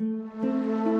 うん